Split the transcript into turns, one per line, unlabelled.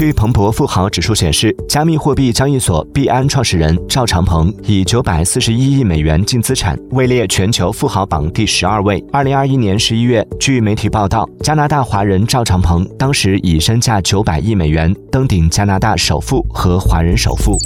据彭博富豪指数显示加密货币交易所币安创始人赵长鹏以九百四十一亿美元净资产位列全球富豪榜第十二位。二零二一年十一月据媒体报道加拿大华人赵长鹏当时以身价九百亿美元登顶加拿大首富和华人首富。